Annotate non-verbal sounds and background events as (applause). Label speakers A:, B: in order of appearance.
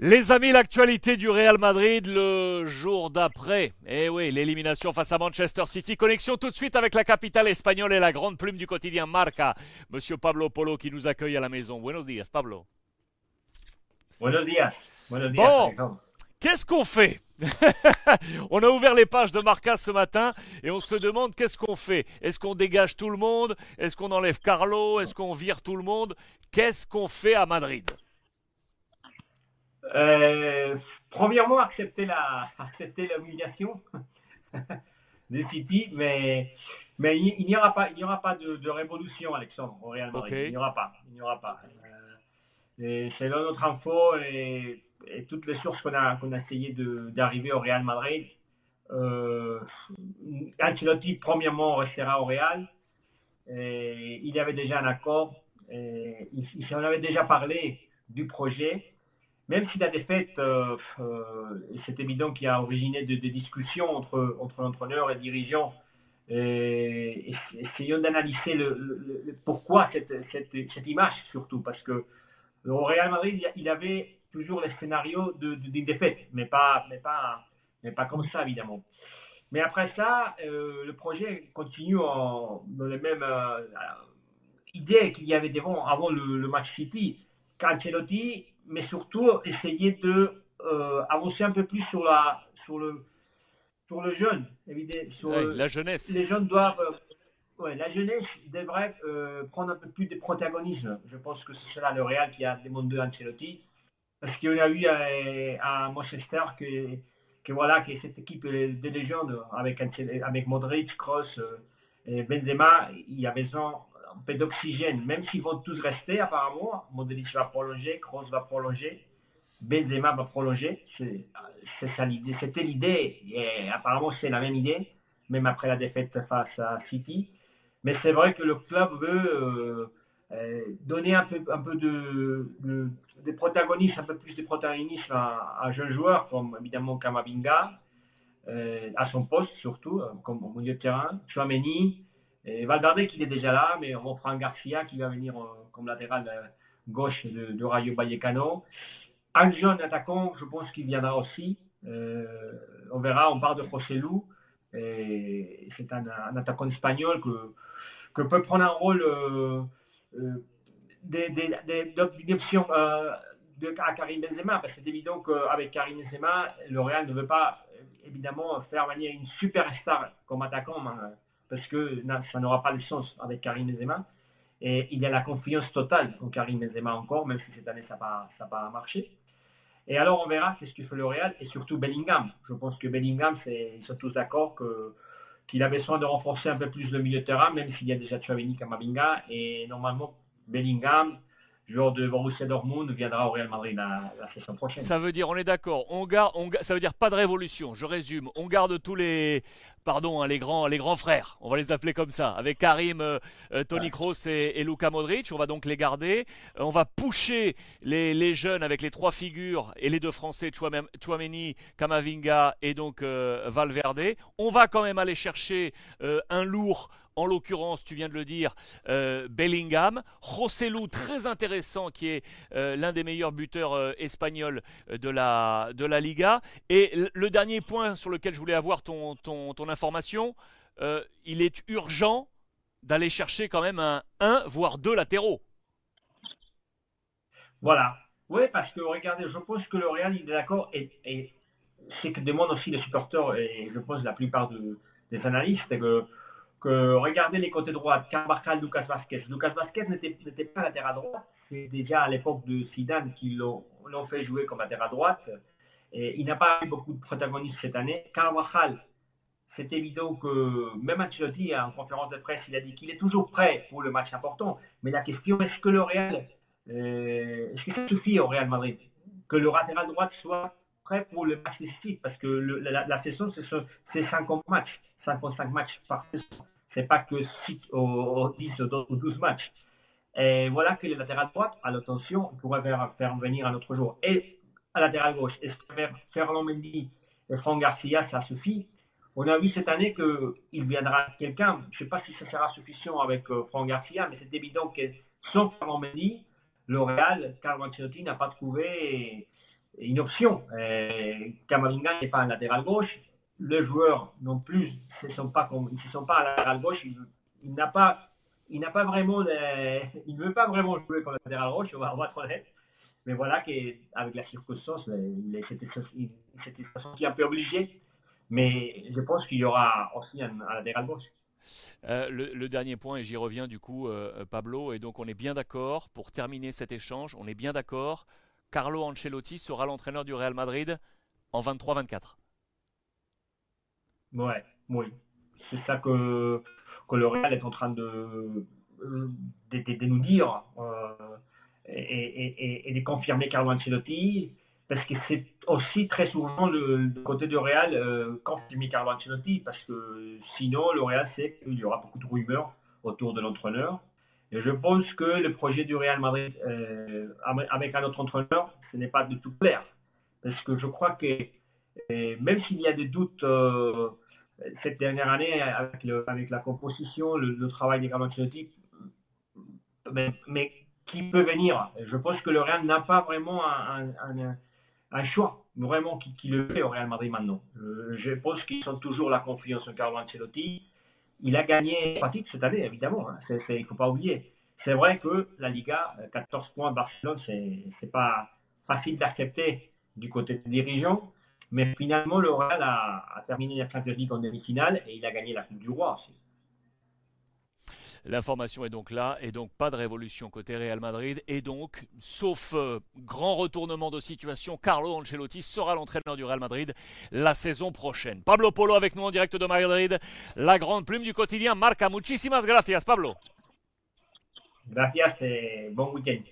A: Les amis, l'actualité du Real Madrid le jour d'après. Eh oui, l'élimination face à Manchester City. Connexion tout de suite avec la capitale espagnole et la grande plume du quotidien Marca. Monsieur Pablo Polo qui nous accueille à la maison. Buenos días, Pablo.
B: Buenos días. Buenos días.
A: Bon, qu'est-ce qu'on fait? (laughs) On a ouvert les pages de Marca ce matin et on se demande qu'est-ce qu'on fait? Est-ce qu'on dégage tout le monde? Est-ce qu'on enlève Carlo? Est-ce qu'on vire tout le monde? Qu'est-ce qu'on fait à Madrid?
B: Euh, premièrement, accepter la, (laughs) accepter l'humiliation (laughs) de City, mais, mais il, n'y aura pas, il n'y aura pas de, révolution, Alexandre, au Real Madrid. Il n'y aura pas, il n'y aura pas. Euh, c'est notre info et, toutes les sources qu'on a, qu'on a essayé d'arriver au Real Madrid. Euh, Ancelotti, premièrement, restera au Real. Et il y avait déjà un accord. Et il, il en avait déjà parlé du projet même si la défaite, euh, euh, c'est évident qu'il y a originé des de discussions entre, entre l'entraîneur et le dirigeant, essayons d'analyser pourquoi cette, cette, image surtout, parce que au Real Madrid, il avait toujours les scénarios d'une défaite, mais pas, mais, pas, mais pas comme ça évidemment. Mais après ça, euh, le projet continue dans les mêmes idées qu'il y avait devant, avant le, le match City. Cancelotti mais surtout essayer de euh, avancer un peu plus sur la sur le sur le jeune, évidemment. Sur
A: la jeunesse.
B: Les jeunes doivent, euh, ouais, la jeunesse devrait euh, prendre un peu plus de protagonisme. Je pense que c'est cela le Real qui a demandé Ancelotti, parce qu'on a eu à, Manchester que que voilà que cette équipe de légendes avec avec Modric, Kroos et Benzema, il y a besoin un peu d'oxygène, même s'ils vont tous rester apparemment. Modric va prolonger, Kroos va prolonger, Benzema va prolonger. C'est. C'était l'idée et apparemment c'est la même idée, même après la défaite face à City. Mais c'est vrai que le club veut euh, euh, donner un peu, un peu de, de, protagonisme, un peu plus de protagonisme à, un jeunes joueurs comme évidemment Kamavinga, euh, à son poste surtout, comme au milieu de terrain, Chouameni, et Valverde qui est déjà là, mais on prend Garcia qui va venir euh, comme latéral euh, gauche de, Rayo Vallecano. Anjon, attaquant, je pense qu'il viendra aussi. Euh, on verra, on parle de José C'est un, attaquant espagnol que, peut prendre un rôle euh, d'option à Karim Benzema, parce que c'est évident qu'avec Karim Benzema, le Real ne veut pas évidemment faire venir une superstar comme attaquant parce que ça n'aura pas de sens avec Karim Benzema. Et il y a la confiance totale en Karim Benzema encore, même si cette année ça n'a pas, pas marché. Et alors on verra ce que fait le Real et surtout Bellingham. Je pense que Bellingham, ils sont tous d'accord que qu'il a besoin de renforcer un peu plus le milieu de terrain, même s'il y a déjà Tchouameni Kamavinga. Et normalement, Bellingham, joueur de Borussia Dortmund, viendra au Real Madrid la, saison prochaine.
A: Ça veut dire, on est d'accord, on garde, on, ça veut dire pas de révolution. Je résume, on garde tous les, pardon, hein, les, grands, les grands frères, on va les appeler comme ça, avec Karim, euh, euh, Tony Kroos et, Luka Modric, on va donc les garder. Euh, on va pusher les, jeunes avec les trois figures et les deux Français, Chouameni, Kamavinga et donc Valverde. On va quand même aller chercher un lourd en l'occurrence, tu viens de le dire, Bellingham. Rossellou, très intéressant, qui est l'un des meilleurs buteurs espagnols de la, de la Liga. Et le dernier point sur lequel je voulais avoir ton, ton, information, euh, il est urgent d'aller chercher quand même un 1, voire deux latéraux.
B: Voilà. Oui, parce que regardez, je pense que le Real, il est d'accord, et, et c'est que demandent aussi les supporters, et je pense la plupart des analystes, que, que regardez les côtés droits, Carvajal, Lucas Vasquez. Lucas Vasquez n'était pas latéral droit, c'est déjà à l'époque de Zidane qui l'ont fait jouer comme latéral droite. Il n'a pas eu beaucoup de protagonistes cette année. Carvajal, c'est évident que même Ancelotti, en conférence de presse, il a dit qu'il est toujours prêt pour le match important. Mais la question, est-ce que le Real, euh, est-ce que ça suffit au Real Madrid? Que le latéral droit soit prêt pour le match décisif? Parce que la, saison, c'est 50 matchs, 55 matchs par saison. C'est pas que 6 ou 10 ou 12 matchs. Et voilà que le latéral droit, à l'attention, pourrait faire, faire venir un autre jour. Et à latéral gauche, est-ce que Fernand Mendy et Franck Garcia, ça suffit? On a vu cette année qu'il viendra quelqu'un. Je ne sais pas si ça sera suffisant avec euh, Franck Garcia, mais c'est évident que sans Fernand Mendy, le Real, Carlo Ancelotti n'a pas trouvé, une option. Kamavinga n'est pas un latéral gauche. Le joueur non plus, ne sont pas ils ne sont pas à latéral gauche. Il, n'a pas, il n'a pas vraiment, (laughs) il ne veut pas vraiment jouer comme latéral gauche. On va, on va être honnête. Mais voilà qu'avec la circonstance, c'était senti un peu obligé. Mais je pense qu'il y aura aussi un, un latéral gauche.
A: Euh, le, dernier point, et j'y reviens du coup, euh, Pablo, et donc on est bien d'accord, pour terminer cet échange, on est bien d'accord, Carlo Ancelotti sera l'entraîneur du Real Madrid en 23-24.
B: Ouais, oui. C'est ça que, que le Real est en train de, de, nous dire euh, et, et, de confirmer Carlo Ancelotti parce que c'est aussi très souvent le, côté du Real euh, mis Carlo Ancelotti, parce que sinon le Real sait qu'il y aura beaucoup de rumeurs autour de l'entraîneur. Et je pense que le projet du Real Madrid euh, avec un autre entraîneur, ce n'est pas du tout clair. Parce que je crois que euh, même s'il y a des doutes cette dernière année avec, la composition, le, travail de Carlo Ancelotti, mais, mais, qui peut venir Je pense que le Real n'a pas vraiment un, un un choix vraiment qui, le fait au Real Madrid maintenant. Je, pense qu'ils ont toujours la confiance en Carlo Ancelotti. Il a gagné pratique cette année, évidemment. Hein. il ne faut pas oublier. C'est vrai que la Liga, 14 points Barcelone, c'est n'est pas facile d'accepter du côté des dirigeants. Mais finalement, le Real a, a terminé la Champions League en demi-finale et il a gagné la Coupe du Roi aussi.
A: L'information est donc là, et donc pas de révolution côté Real Madrid, et donc, sauf euh, grand retournement de situation, Carlo Ancelotti sera l'entraîneur du Real Madrid la saison prochaine. Pablo Polo avec nous en direct de Madrid, la grande plume du quotidien Marca. Muchísimas gracias, Pablo.
B: Gracias et bon week-end.